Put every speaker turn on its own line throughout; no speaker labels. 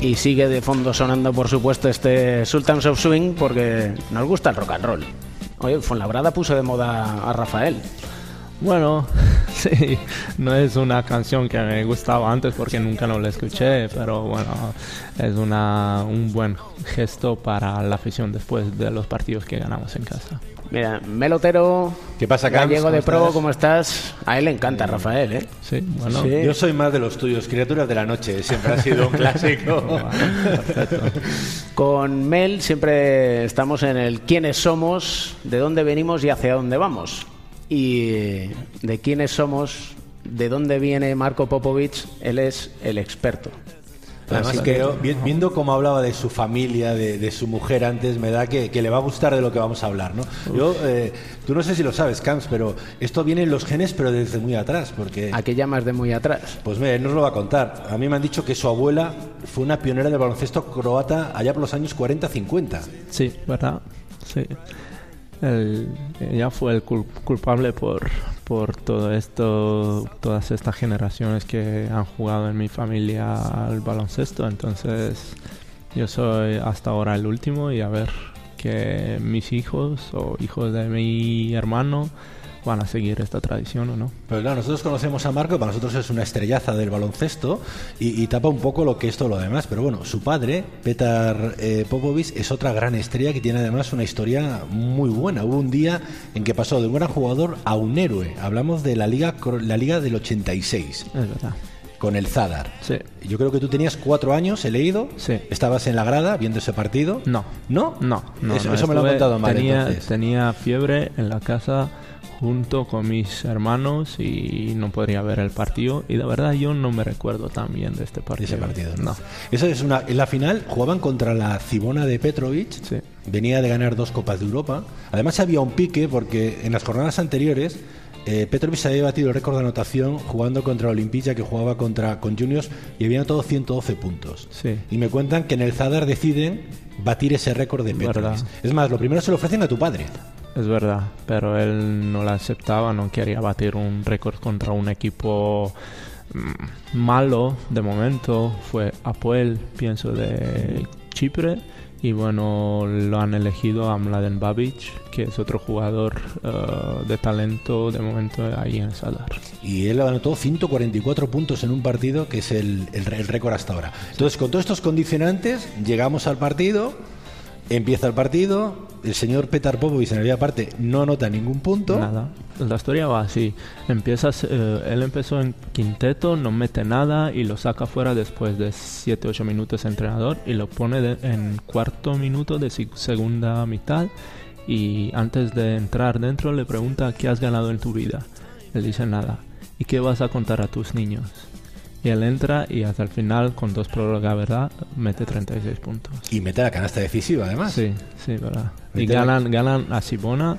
Y sigue de fondo sonando, por supuesto, este Sultans of Swing porque nos gusta el rock and roll. Oye, Fonlabrada puso de moda a Rafael.
Bueno, sí, no es una canción que me gustaba antes porque nunca no la escuché, pero bueno, es una, un buen gesto para la afición después de los partidos que ganamos en casa.
Mira, Melotero,
¿Qué pasa?
Gallego de
¿Cómo
Pro,
estás?
¿cómo estás? A él le encanta Rafael, ¿eh?
Sí, bueno,
Sí.
Yo soy más de los tuyos, criaturas de la noche, siempre ha sido un clásico.
Con Mel siempre estamos en el quiénes somos, de dónde venimos y hacia dónde vamos. Y de quiénes somos, de dónde viene Marco Popovich, él es el experto.
Además,
Así
que viendo cómo hablaba de su familia, de, de su mujer antes, me da que, que le va a gustar de lo que vamos a hablar, ¿no? Yo, eh, tú no sé si lo sabes, Camps, pero esto viene en los genes, pero desde muy atrás, porque...
¿A qué llamas de muy atrás?
Pues mira, él nos lo va a contar. A mí me han dicho que su abuela fue una pionera del baloncesto croata allá por los años 40-50.
Sí, ¿verdad? Sí. El- ella fue el cul- culpable por, por todo esto, todas estas generaciones que han jugado en mi familia al baloncesto. Entonces, yo soy hasta ahora el último y a ver que mis hijos o hijos de mi hermano van a seguir esta tradición o no.
Pero claro, nosotros conocemos a Marco, para nosotros es una estrellaza del baloncesto y, y tapa un poco lo que es todo lo demás. Pero bueno, su padre, Petar eh, Popovic, es otra gran estrella que tiene además una historia muy buena. Hubo un día en que pasó de un gran jugador a un héroe. Hablamos de la liga, la liga del 86,
Es verdad.
con el Zadar.
Sí.
Yo creo que tú tenías cuatro años, he leído.
Sí.
Estabas en la grada viendo ese partido.
No.
¿No?
No, no.
Eso,
no,
eso me lo han contado mal.
Tenía,
entonces.
tenía fiebre en la casa junto con mis hermanos y no podría ver el partido. Y de verdad yo no me recuerdo tan bien de este partido.
ese partido.
No.
Eso es una. En la final jugaban contra la Cibona de Petrovic.
Sí.
Venía de ganar dos Copas de Europa. Además había un pique porque en las jornadas anteriores eh, Petrovic se había batido el récord de anotación jugando contra Olimpija que jugaba contra con Juniors y había anotado 112 puntos.
Sí.
Y me cuentan que en el Zadar deciden batir ese récord de Petrovic. Es más, lo primero se lo ofrecen a tu padre.
Es verdad, pero él no la aceptaba, no quería batir un récord contra un equipo mm, malo de momento. Fue Apoel, pienso, de Chipre. Y bueno, lo han elegido a Mladen Babic, que es otro jugador eh, de talento de momento ahí en Sadar.
Y él anotó 144 puntos en un partido, que es el, el- el récord hasta ahora. Entonces, con todos estos condicionantes, llegamos al partido, empieza el partido, el señor Petar Popovic en la primera parte no anota ningún punto.
Nada. La historia va así. Empiezas, eh, él empezó en quinteto, no mete nada y lo saca fuera después de 7-8 minutos entrenador y lo pone de- en cuarto minuto de segunda mitad y antes de entrar dentro le pregunta qué has ganado en tu vida. Él dice nada. ¿Y qué vas a contar a tus niños? Y él entra y hasta el final, con dos prórrogas, ¿verdad? Mete 36 puntos.
Y mete la canasta decisiva, además.
Sí, sí, verdad. Y ganan, ganan a Sibona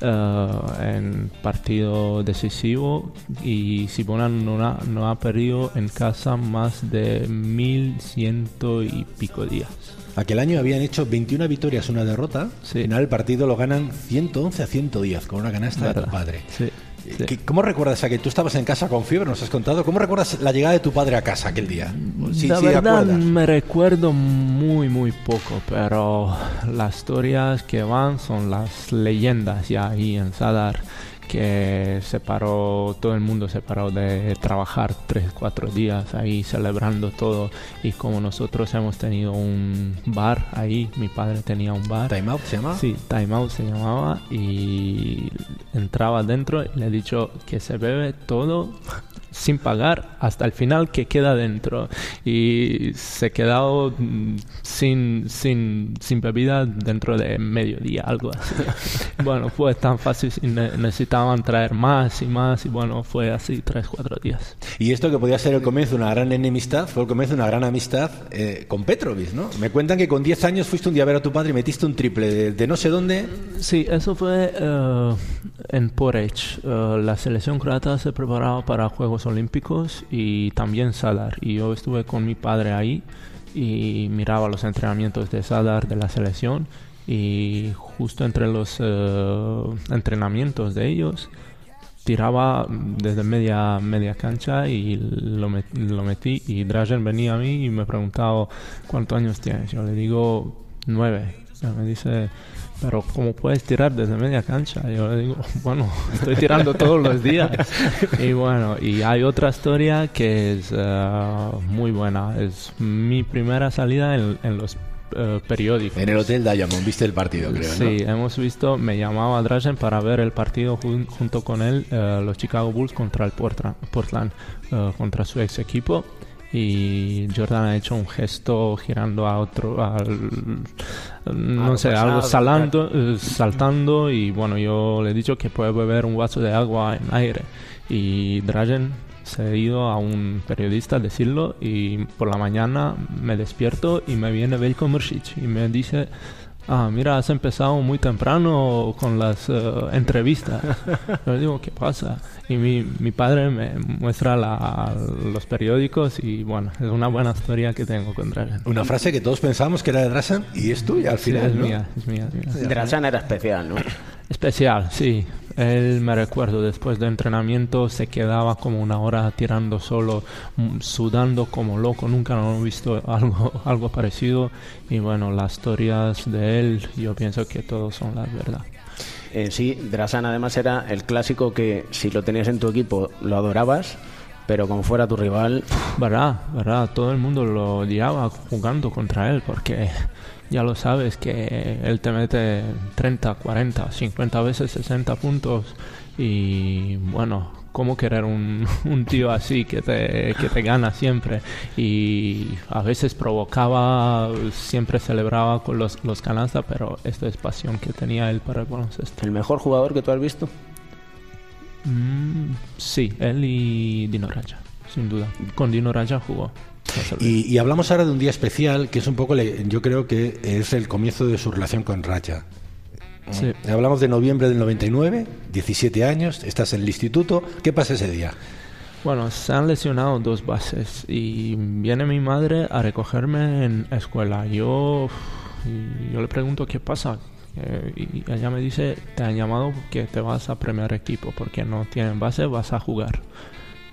eh, en partido decisivo y Sibona no ha, no ha perdido en casa más de mil ciento y pico días.
Aquel año habían hecho 21 victorias, una derrota.
Sí.
Al final el partido lo ganan 111 a 110 con una canasta de
¿Verdad?
tu padre.
Sí, sí.
¿Qué- ¿Cómo recuerdas a que tú estabas en casa con fiebre, nos has contado? ¿Cómo recuerdas la llegada de tu padre a casa aquel día? Sí,
la
sí,
verdad
acuerdas.
me recuerdo muy muy poco, pero las historias que van son las leyendas ya ahí en Sadar que se paró, todo el mundo se paró de trabajar tres, cuatro días ahí celebrando todo y como nosotros hemos tenido un bar ahí, mi padre tenía un bar.
Time Out se llama.
Sí, Time Out se llamaba y entraba dentro y le he dicho que se bebe todo sin pagar hasta el final que queda dentro y se quedado mm, sin, sin, sin bebida dentro de mediodía, algo así. bueno, fue tan fácil necesitaban traer más y más y bueno, fue así tres, cuatro días.
Y esto que podía ser el comienzo de una gran enemistad, fue el comienzo de una gran amistad eh, con Petrovic, ¿no? Me cuentan que con 10 años fuiste un día a ver a tu padre y metiste un triple de, de no sé dónde.
Sí, eso fue eh, en Porech. Eh, la selección croata se preparaba para Juegos Olímpicos y también Sadar. Y yo estuve con mi padre ahí y miraba los entrenamientos de Sadar de la selección. Y justo entre los eh, entrenamientos de ellos tiraba desde media media cancha y lo, metí y Drazen venía a mí y me preguntaba cuántos años tienes. Yo le digo nueve. me dice, pero ¿cómo puedes tirar desde media cancha? Yo le digo, bueno, estoy tirando todos los días. Y bueno, y hay otra historia que es eh, muy buena. Es mi primera salida en, en los eh, periódicos.
En el Hotel Diamond, viste el partido, creo,
Sí, hemos visto, me llamaba Drazen para ver el partido junto con él, eh, los Chicago Bulls contra el Portland, eh, contra su ex equipo. Y Jordan ha hecho un gesto girando a otro, al, no sé, algo salando, saltando. Y bueno, yo le he dicho que puede beber un vaso de agua en aire. Y Drazen se ha ido a un periodista a decirlo y por la mañana me despierto y me viene Veljko Mršić y me dice ah, mira, has empezado muy temprano con las eh, entrevistas. Yo le digo, ¿qué pasa? Y mi, mi padre me muestra la, los periódicos y bueno, es una buena historia que tengo con Drazen.
Una frase que todos pensábamos que era de Drazen y es tuya al final,
es mía, es mía, es
mía. Drazen era especial, ¿no?
Especial, sí. Él me recuerdo, después de entrenamiento se quedaba como una hora tirando solo, mm, sudando como loco. Nunca lo he visto algo, algo parecido. Y bueno, las historias de él, yo pienso que todos son las verdad.
En sí, Drasan además era el clásico que si lo tenías en tu equipo lo adorabas, pero como fuera tu rival.
Verdad, verdad, todo el mundo lo odiaba jugando contra él porque ya lo sabes que él te mete 30, 40, 50 veces 60 puntos y bueno, ¿cómo querer un, un tío así que te, que te gana siempre? Y a veces provocaba, siempre celebraba con los, los canastas, pero esto es pasión que tenía él para el baloncesto.
¿El mejor jugador que tú has visto?
Mm, sí, él y Dino Raja, sin duda. Con Dino Raja jugó.
Y, hablamos ahora de un día especial que es un poco, yo creo que es el comienzo de su relación con Racha. Sí. Hablamos de noviembre del 99, 17 años, estás en el instituto. ¿Qué pasa ese día?
Bueno, se han lesionado dos bases y viene mi madre a recogerme en escuela. Yo, yo le pregunto qué pasa eh, y ella me dice, te han llamado que te vas a premiar equipo porque no tienen base, vas a jugar.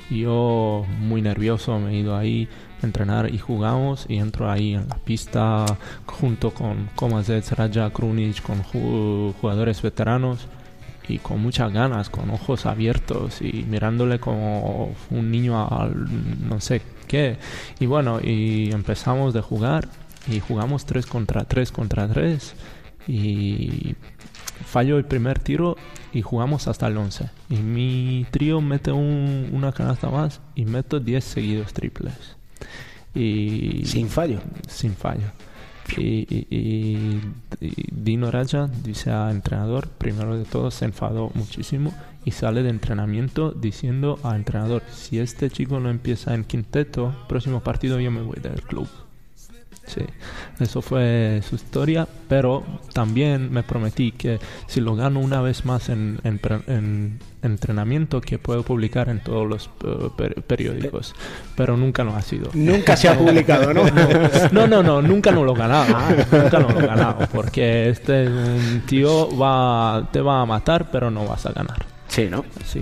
Yo muy nervioso me he ido ahí a entrenar y jugamos y entro ahí en la pista junto con Komazet, Raja, Krunic, con jugadores veteranos y con muchas ganas, con ojos abiertos y mirándole como un niño al no sé qué. Y bueno, y empezamos de jugar y jugamos 3 contra 3 contra 3 y fallo el primer tiro y jugamos hasta el 11. Y mi trío mete una canasta más y meto 10 seguidos triples. Y,
sin fallo.
Sin fallo. Y, Dino Raja dice al entrenador, primero de todo se enfadó muchísimo y sale de entrenamiento diciendo al entrenador, si este chico no empieza en quinteto, próximo partido yo me voy del club. Sí, eso fue su historia, pero también me prometí que si lo gano una vez más en, en, entrenamiento, que puedo publicar en todos los eh, periódicos, pero nunca no ha sido.
Nunca se ha publicado, ¿no?
no, no, no, nunca no lo he ganado, nunca no lo he ganado, porque este tío va, te va a matar, pero no vas a ganar.
Sí, ¿no?
Sí.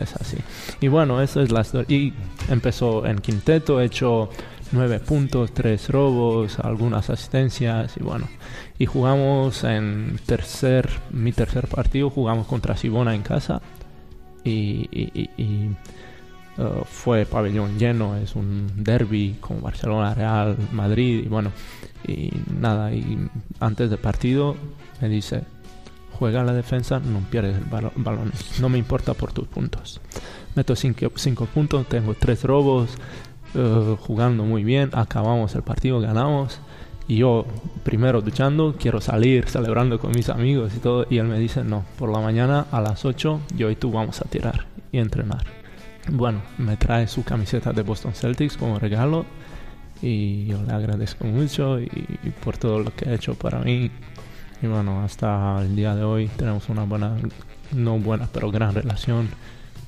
es así. Y bueno, eso es la historia. Y empezó en quinteto, he hecho nueve puntos, tres robos, algunas asistencias y bueno. Y jugamos en tercer, mi tercer partido, jugamos contra Sibona en casa y, uh, fue pabellón lleno, es un derby con Barcelona, Real, Madrid y bueno. Y nada, y antes del partido me dice, juega la defensa, no pierdes el balón, no me importa por tus puntos. Meto cinco, cinco puntos, tengo tres robos, eh, jugando muy bien, acabamos el partido, ganamos. Y yo, primero duchando, quiero salir, celebrando con mis amigos y todo. Y él me dice, no, por la mañana a las 8 yo y tú vamos a tirar y entrenar. Bueno, me trae su camiseta de Boston Celtics como regalo. Y yo le agradezco mucho y, por todo lo que ha hecho para mí. Y bueno, hasta el día de hoy tenemos una buena, no buena, pero gran relación.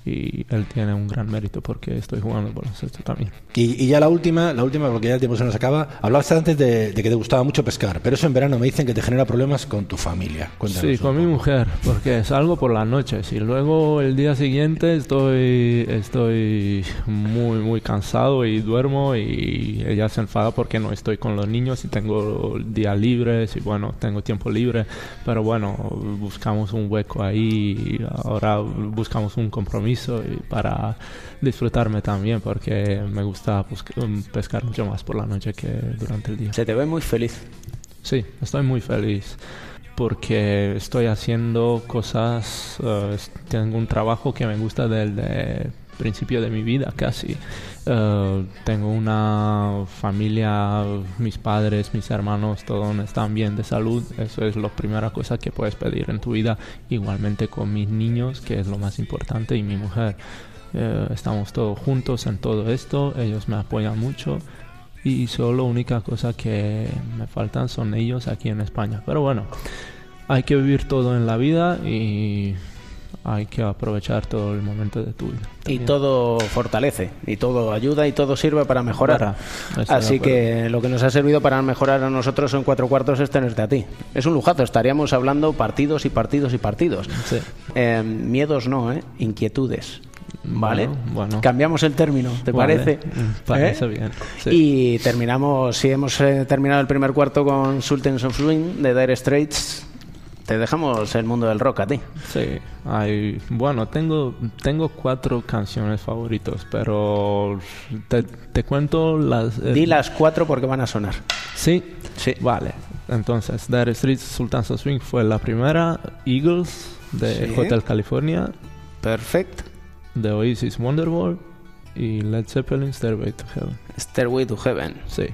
Y él tiene un gran mérito porque estoy jugando baloncesto también.
Y, y ya la última, la última, porque ya el tiempo se nos acaba. Hablabas antes de, de que te gustaba mucho pescar, pero eso en verano me dicen que te genera problemas con tu familia. Cuéntanos
Sí, con mi mujer, porque salgo por las noches y luego el día siguiente estoy, estoy muy, muy cansado y duermo y ella se enfada porque no estoy con los niños y tengo días libres y bueno, tengo tiempo libre, pero bueno, buscamos un hueco ahí ahora buscamos un compromiso y para disfrutarme también porque me gusta busc- pescar mucho más por la noche que durante el día.
Se te ve muy feliz.
Sí, estoy muy feliz porque estoy haciendo cosas, eh, tengo un trabajo que me gusta desde principio de mi vida casi. Eh, tengo una familia, mis padres, mis hermanos, todos están bien de salud. Eso es la primera cosa que puedes pedir en tu vida. Igualmente con mis niños, que es lo más importante, y mi mujer. Eh, estamos todos juntos en todo esto, ellos me apoyan mucho y solo única cosa que me faltan son ellos aquí en España. Pero bueno, hay que vivir todo en la vida y hay que aprovechar todo el momento de tu vida.
Y
también.
todo fortalece, y todo ayuda, y todo sirve para mejorar.
Para,
Así que lo que nos ha servido para mejorar a nosotros en cuatro cuartos es tenerte a ti. Es un lujazo, estaríamos hablando partidos y partidos y partidos.
Sí.
Eh, miedos no, ¿eh? Inquietudes. ¿Vale?
Bueno, bueno.
Cambiamos el término, ¿te
Vale,
parece?
mm, parece
¿Eh?
bien, sí.
Y terminamos, si hemos eh, terminado el primer cuarto con Sultans of Swing de Dire Straits, te dejamos el mundo del rock a ti.
Sí, hay, bueno, tengo, tengo cuatro canciones favoritos, pero te, te cuento las... eh,
Di las cuatro porque van a sonar.
Sí,
Sí.
Vale, entonces Dire Straits Sultans of Swing fue la primera, Eagles de
Sí.
Hotel California,
Perfecto.
de Oasis Wonderwall y Led Zeppelin Stairway to Heaven.
Stairway to Heaven.
Sí.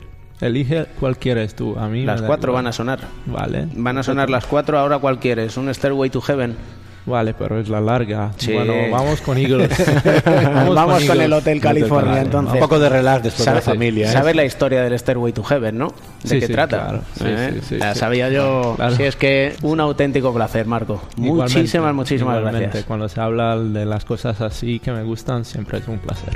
Elige cuál quieres tú. A mí
Las cuatro
igual.
van a sonar.
Vale.
Van a sonar las cuatro, ahora cuál quieres. Un Stairway to Heaven.
Vale, pero es la larga.
Sí.
Bueno, vamos con Eagles.
Vamos, con,
Eagles.
el Hotel California
California.
entonces.
Un poco de relax después de la familia. ¿eh?
¿Sabes la historia del Stairway to Heaven, no? ¿De
Sí,
qué
sí,
trata?
claro. Sí,
¿Eh?
sí, sí,
La
sí.
sabía yo.
Claro.
Sí, es que un auténtico placer, Marco.
Igualmente,
Muchísimas, muchísimas
igualmente.
gracias.
Cuando se habla de las cosas así que me gustan, siempre es un placer.